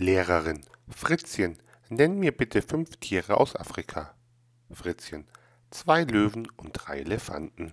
Lehrerin, Fritzchen, nenn mir bitte fünf Tiere aus Afrika. Fritzchen, zwei Löwen und drei Elefanten.